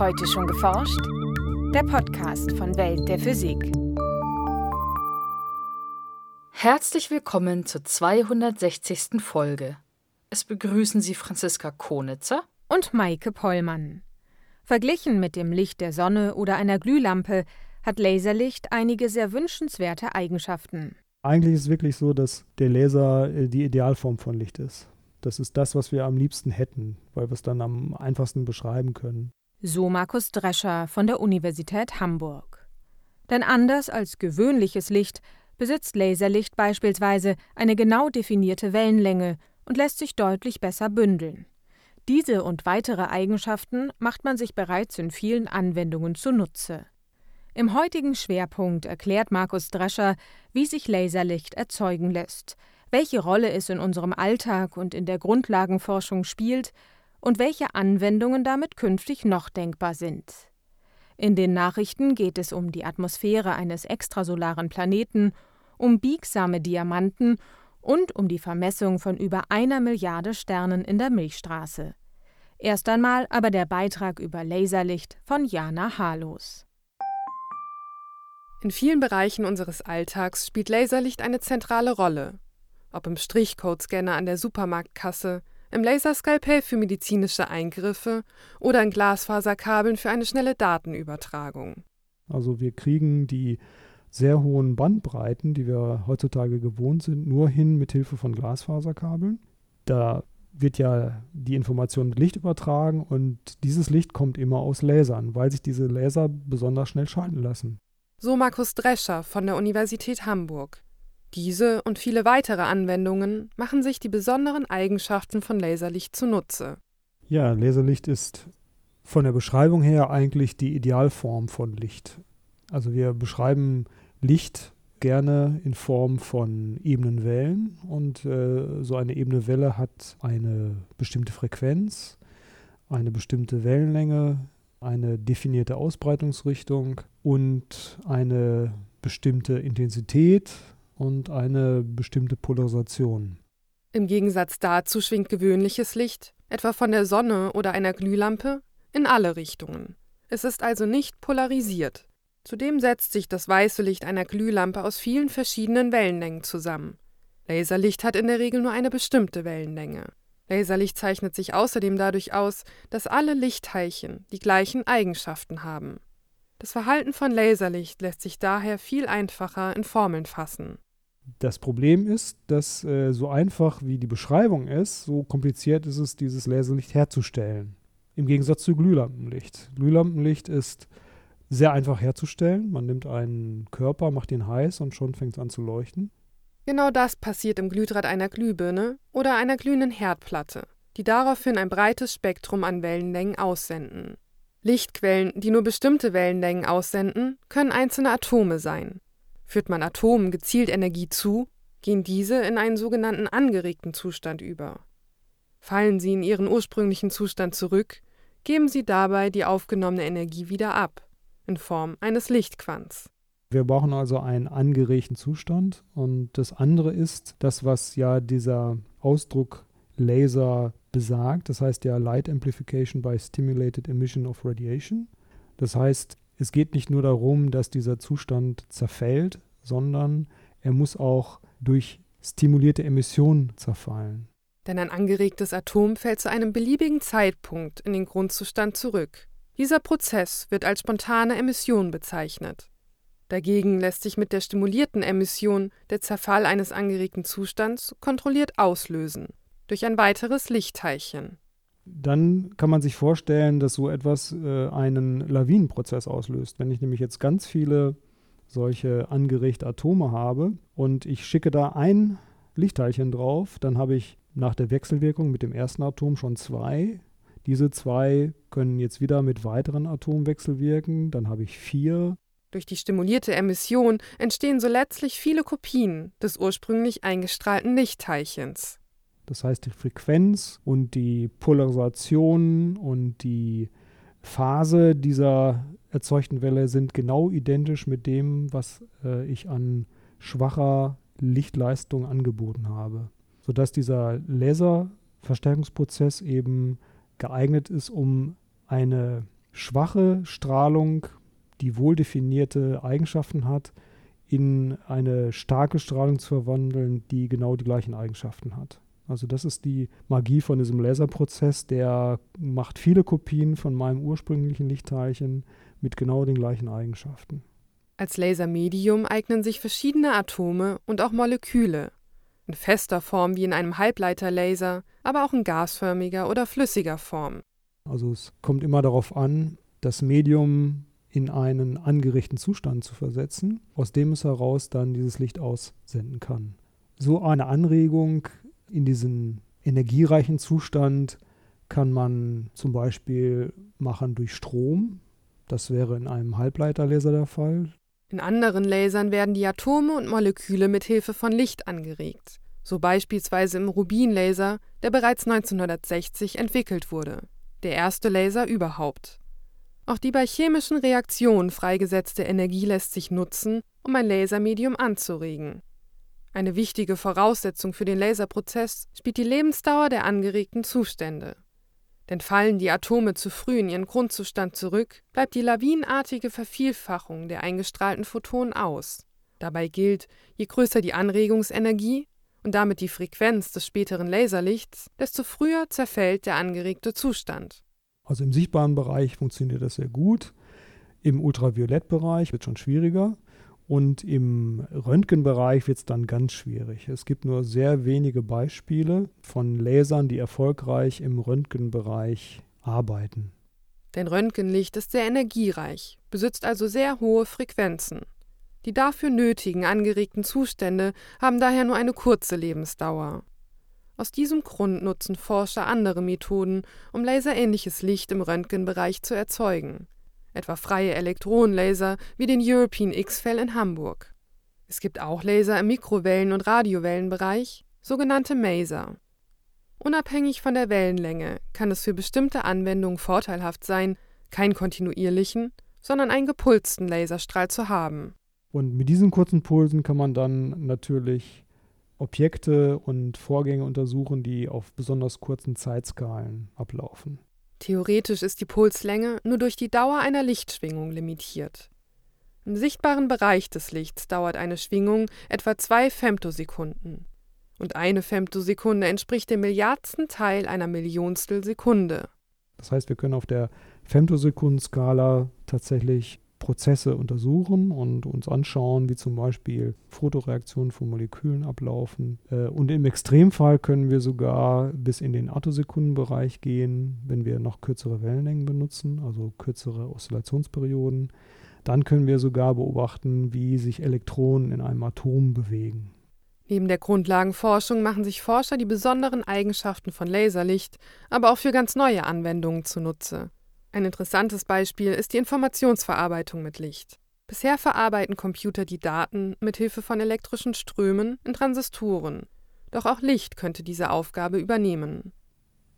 Heute schon geforscht? Der Podcast von Welt der Physik. Herzlich willkommen zur 260. Folge. Es begrüßen Sie Franziska Konitzer und Maike Pollmann. Verglichen mit dem Licht der Sonne oder einer Glühlampe hat Laserlicht einige sehr wünschenswerte Eigenschaften. Eigentlich ist es wirklich so, dass der Laser äh, die Idealform von Licht ist. Das ist das, was wir am liebsten hätten, weil wir es dann am einfachsten beschreiben können. So Markus Drescher von der Universität Hamburg. Denn anders als gewöhnliches Licht besitzt Laserlicht beispielsweise eine genau definierte Wellenlänge und lässt sich deutlich besser bündeln. Diese und weitere Eigenschaften macht man sich bereits in vielen Anwendungen zunutze. Im heutigen Schwerpunkt erklärt Markus Drescher, wie sich Laserlicht erzeugen lässt, welche Rolle es in unserem Alltag und in der Grundlagenforschung spielt und welche Anwendungen damit künftig noch denkbar sind. In den Nachrichten geht es um die Atmosphäre eines extrasolaren Planeten, um biegsame Diamanten und um die Vermessung von über einer Milliarde Sternen in der Milchstraße. Erst einmal aber der Beitrag über Laserlicht von Jana Harlos. In vielen Bereichen unseres Alltags spielt Laserlicht eine zentrale Rolle ob im Strichcode-Scanner an der Supermarktkasse, im Laserskalpell für medizinische Eingriffe oder in Glasfaserkabeln für eine schnelle Datenübertragung. Also wir kriegen die sehr hohen Bandbreiten, die wir heutzutage gewohnt sind, nur hin mit Hilfe von Glasfaserkabeln. Da wird ja die Information mit Licht übertragen und dieses Licht kommt immer aus Lasern, weil sich diese Laser besonders schnell schalten lassen. So Markus Drescher von der Universität Hamburg. Diese und viele weitere Anwendungen machen sich die besonderen Eigenschaften von Laserlicht zunutze. Ja, Laserlicht ist von der Beschreibung her eigentlich die Idealform von Licht. Also wir beschreiben Licht gerne in Form von ebenen Wellen und äh, so eine ebene Welle hat eine bestimmte Frequenz, eine bestimmte Wellenlänge, eine definierte Ausbreitungsrichtung und eine bestimmte Intensität, und eine bestimmte Polarisation. Im Gegensatz dazu schwingt gewöhnliches Licht, etwa von der Sonne oder einer Glühlampe, in alle Richtungen. Es ist also nicht polarisiert. Zudem setzt sich das weiße Licht einer Glühlampe aus vielen verschiedenen Wellenlängen zusammen. Laserlicht hat in der Regel nur eine bestimmte Wellenlänge. Laserlicht zeichnet sich außerdem dadurch aus, dass alle Lichtteilchen die gleichen Eigenschaften haben. Das Verhalten von Laserlicht lässt sich daher viel einfacher in Formeln fassen. Das Problem ist, dass äh, so einfach wie die Beschreibung ist, so kompliziert ist es, dieses Laserlicht herzustellen. Im Gegensatz zu Glühlampenlicht. Glühlampenlicht ist sehr einfach herzustellen. Man nimmt einen Körper, macht ihn heiß und schon fängt es an zu leuchten. Genau das passiert im Glühdraht einer Glühbirne oder einer glühenden Herdplatte, die daraufhin ein breites Spektrum an Wellenlängen aussenden. Lichtquellen, die nur bestimmte Wellenlängen aussenden, können einzelne Atome sein. Führt man Atomen gezielt Energie zu, gehen diese in einen sogenannten angeregten Zustand über. Fallen sie in ihren ursprünglichen Zustand zurück, geben sie dabei die aufgenommene Energie wieder ab, in Form eines Lichtquants. Wir brauchen also einen angeregten Zustand und das andere ist das, was ja dieser Ausdruck Laser besagt. Das heißt ja Light Amplification by Stimulated Emission of Radiation. Das heißt, es geht nicht nur darum, dass dieser Zustand zerfällt, sondern er muss auch durch stimulierte Emission zerfallen. Denn ein angeregtes Atom fällt zu einem beliebigen Zeitpunkt in den Grundzustand zurück. Dieser Prozess wird als spontane Emission bezeichnet. Dagegen lässt sich mit der stimulierten Emission der Zerfall eines angeregten Zustands kontrolliert auslösen, durch ein weiteres Lichtteilchen dann kann man sich vorstellen, dass so etwas äh, einen Lawinenprozess auslöst. Wenn ich nämlich jetzt ganz viele solche angeregte Atome habe und ich schicke da ein Lichtteilchen drauf, dann habe ich nach der Wechselwirkung mit dem ersten Atom schon zwei. Diese zwei können jetzt wieder mit weiteren Atomen wechselwirken, dann habe ich vier. Durch die stimulierte Emission entstehen so letztlich viele Kopien des ursprünglich eingestrahlten Lichtteilchens. Das heißt, die Frequenz und die Polarisation und die Phase dieser erzeugten Welle sind genau identisch mit dem, was äh, ich an schwacher Lichtleistung angeboten habe, sodass dieser Laserverstärkungsprozess eben geeignet ist, um eine schwache Strahlung, die wohl definierte Eigenschaften hat, in eine starke Strahlung zu verwandeln, die genau die gleichen Eigenschaften hat. Also das ist die Magie von diesem Laserprozess, der macht viele Kopien von meinem ursprünglichen Lichtteilchen mit genau den gleichen Eigenschaften. Als Lasermedium eignen sich verschiedene Atome und auch Moleküle. In fester Form wie in einem Halbleiterlaser, aber auch in gasförmiger oder flüssiger Form. Also es kommt immer darauf an, das Medium in einen angeregten Zustand zu versetzen, aus dem es heraus dann dieses Licht aussenden kann. So eine Anregung in diesen energiereichen Zustand kann man zum Beispiel machen durch Strom. Das wäre in einem Halbleiterlaser der Fall. In anderen Lasern werden die Atome und Moleküle mit Hilfe von Licht angeregt, so beispielsweise im Rubinlaser, der bereits 1960 entwickelt wurde, der erste Laser überhaupt. Auch die bei chemischen Reaktionen freigesetzte Energie lässt sich nutzen, um ein Lasermedium anzuregen. Eine wichtige Voraussetzung für den Laserprozess spielt die Lebensdauer der angeregten Zustände. Denn fallen die Atome zu früh in ihren Grundzustand zurück, bleibt die lawinenartige Vervielfachung der eingestrahlten Photonen aus. Dabei gilt, je größer die Anregungsenergie und damit die Frequenz des späteren Laserlichts, desto früher zerfällt der angeregte Zustand. Also im sichtbaren Bereich funktioniert das sehr gut. Im Ultraviolettbereich wird es schon schwieriger. Und im Röntgenbereich wird es dann ganz schwierig. Es gibt nur sehr wenige Beispiele von Lasern, die erfolgreich im Röntgenbereich arbeiten. Denn Röntgenlicht ist sehr energiereich, besitzt also sehr hohe Frequenzen. Die dafür nötigen angeregten Zustände haben daher nur eine kurze Lebensdauer. Aus diesem Grund nutzen Forscher andere Methoden, um laserähnliches Licht im Röntgenbereich zu erzeugen, etwa freie Elektronenlaser wie den European X-Fell in Hamburg. Es gibt auch Laser im Mikrowellen- und Radiowellenbereich, sogenannte Maser. Unabhängig von der Wellenlänge kann es für bestimmte Anwendungen vorteilhaft sein, keinen kontinuierlichen, sondern einen gepulsten Laserstrahl zu haben. Und mit diesen kurzen Pulsen kann man dann natürlich Objekte und Vorgänge untersuchen, die auf besonders kurzen Zeitskalen ablaufen. Theoretisch ist die Pulslänge nur durch die Dauer einer Lichtschwingung limitiert. Im sichtbaren Bereich des Lichts dauert eine Schwingung etwa zwei Femtosekunden. Und eine Femtosekunde entspricht dem Milliardsten Teil einer Millionstel Sekunde. Das heißt, wir können auf der Femtosekundenskala tatsächlich Prozesse untersuchen und uns anschauen, wie zum Beispiel Fotoreaktionen von Molekülen ablaufen. Äh, und im Extremfall können wir sogar bis in den Attosekundenbereich gehen, wenn wir noch kürzere Wellenlängen benutzen, also kürzere Oszillationsperioden. Dann können wir sogar beobachten, wie sich Elektronen in einem Atom bewegen. Neben der Grundlagenforschung machen sich Forscher die besonderen Eigenschaften von Laserlicht, aber auch für ganz neue Anwendungen zunutze. Ein interessantes Beispiel ist die Informationsverarbeitung mit Licht. Bisher verarbeiten Computer die Daten mit Hilfe von elektrischen Strömen in Transistoren. Doch auch Licht könnte diese Aufgabe übernehmen.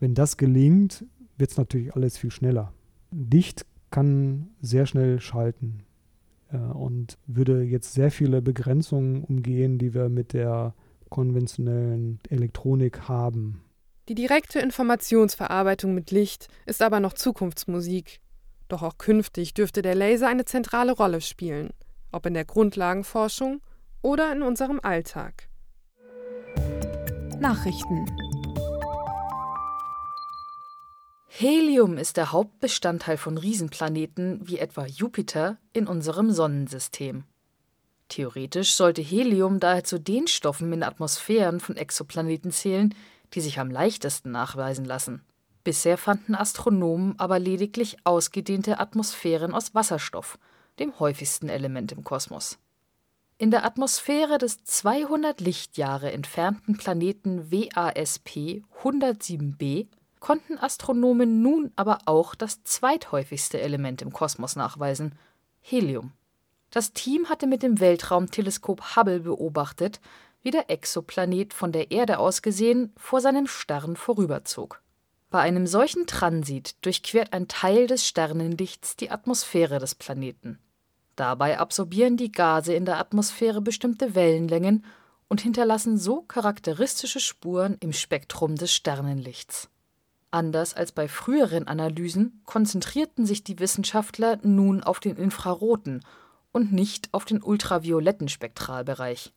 Wenn das gelingt, wird es natürlich alles viel schneller. Licht kann sehr schnell schalten äh, und würde jetzt sehr viele Begrenzungen umgehen, die wir mit der konventionellen Elektronik haben. Die direkte Informationsverarbeitung mit Licht ist aber noch Zukunftsmusik. Doch auch künftig dürfte der Laser eine zentrale Rolle spielen, ob in der Grundlagenforschung oder in unserem Alltag. Nachrichten Helium ist der Hauptbestandteil von Riesenplaneten wie etwa Jupiter in unserem Sonnensystem. Theoretisch sollte Helium daher zu den Stoffen in Atmosphären von Exoplaneten zählen, die sich am leichtesten nachweisen lassen. Bisher fanden Astronomen aber lediglich ausgedehnte Atmosphären aus Wasserstoff, dem häufigsten Element im Kosmos. In der Atmosphäre des 200 Lichtjahre entfernten Planeten WASP 107b konnten Astronomen nun aber auch das zweithäufigste Element im Kosmos nachweisen, Helium. Das Team hatte mit dem Weltraumteleskop Hubble beobachtet, wie der Exoplanet von der Erde aus gesehen vor seinem Stern vorüberzog. Bei einem solchen Transit durchquert ein Teil des Sternenlichts die Atmosphäre des Planeten. Dabei absorbieren die Gase in der Atmosphäre bestimmte Wellenlängen und hinterlassen so charakteristische Spuren im Spektrum des Sternenlichts. Anders als bei früheren Analysen konzentrierten sich die Wissenschaftler nun auf den infraroten und nicht auf den ultravioletten Spektralbereich.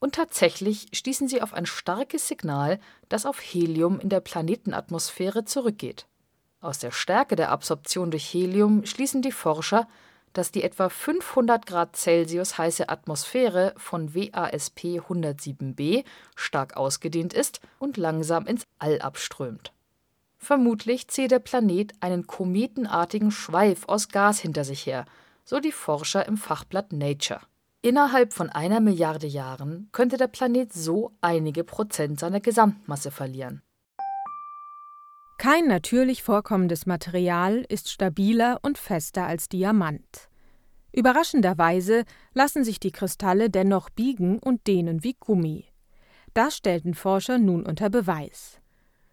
Und tatsächlich stießen sie auf ein starkes Signal, das auf Helium in der Planetenatmosphäre zurückgeht. Aus der Stärke der Absorption durch Helium schließen die Forscher, dass die etwa 500 Grad Celsius heiße Atmosphäre von WASP 107b stark ausgedehnt ist und langsam ins All abströmt. Vermutlich ziehe der Planet einen kometenartigen Schweif aus Gas hinter sich her, so die Forscher im Fachblatt Nature. Innerhalb von einer Milliarde Jahren könnte der Planet so einige Prozent seiner Gesamtmasse verlieren. Kein natürlich vorkommendes Material ist stabiler und fester als Diamant. Überraschenderweise lassen sich die Kristalle dennoch biegen und dehnen wie Gummi. Das stellten Forscher nun unter Beweis.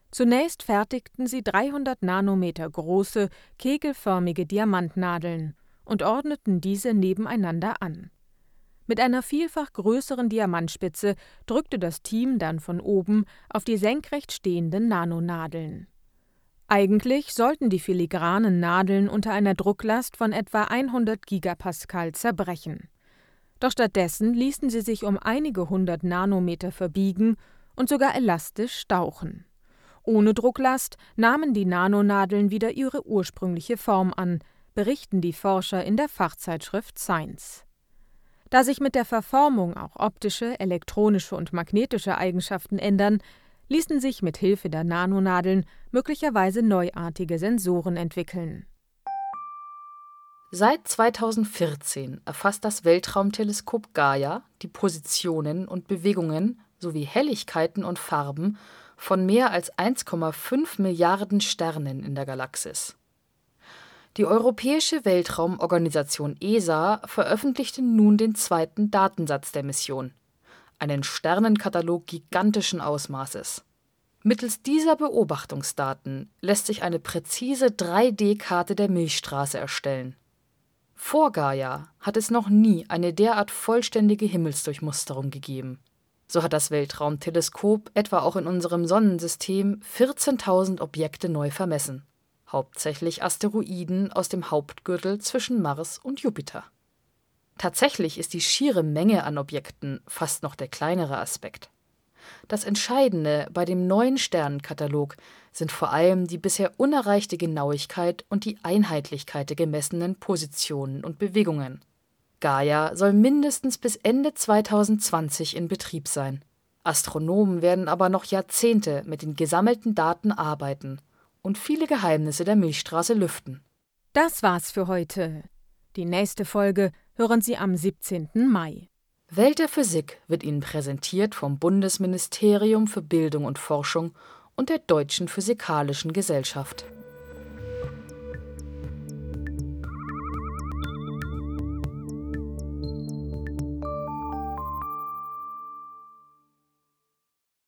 Zunächst fertigten sie 300 Nanometer große, kegelförmige Diamantnadeln und ordneten diese nebeneinander an. Mit einer vielfach größeren Diamantspitze drückte das Team dann von oben auf die senkrecht stehenden Nanonadeln. Eigentlich sollten die filigranen Nadeln unter einer Drucklast von etwa 100 Gigapascal zerbrechen. Doch stattdessen ließen sie sich um einige hundert Nanometer verbiegen und sogar elastisch stauchen. Ohne Drucklast nahmen die Nanonadeln wieder ihre ursprüngliche Form an, berichten die Forscher in der Fachzeitschrift Science. Da sich mit der Verformung auch optische, elektronische und magnetische Eigenschaften ändern, ließen sich mit Hilfe der Nanonadeln möglicherweise neuartige Sensoren entwickeln. Seit 2014 erfasst das Weltraumteleskop Gaia die Positionen und Bewegungen sowie Helligkeiten und Farben von mehr als 1,5 Milliarden Sternen in der Galaxis. Die Europäische Weltraumorganisation ESA veröffentlichte nun den zweiten Datensatz der Mission, einen Sternenkatalog gigantischen Ausmaßes. Mittels dieser Beobachtungsdaten lässt sich eine präzise 3D-Karte der Milchstraße erstellen. Vor Gaia hat es noch nie eine derart vollständige Himmelsdurchmusterung gegeben so hat das Weltraumteleskop etwa auch in unserem Sonnensystem 14.000 Objekte neu vermessen, hauptsächlich Asteroiden aus dem Hauptgürtel zwischen Mars und Jupiter. Tatsächlich ist die schiere Menge an Objekten fast noch der kleinere Aspekt. Das Entscheidende bei dem neuen Sternenkatalog sind vor allem die bisher unerreichte Genauigkeit und die Einheitlichkeit der gemessenen Positionen und Bewegungen Gaia soll mindestens bis Ende 2020 in Betrieb sein. Astronomen werden aber noch Jahrzehnte mit den gesammelten Daten arbeiten und viele Geheimnisse der Milchstraße lüften. Das war's für heute. Die nächste Folge hören Sie am 17. Mai. Welt der Physik wird Ihnen präsentiert vom Bundesministerium für Bildung und Forschung und der Deutschen Physikalischen Gesellschaft.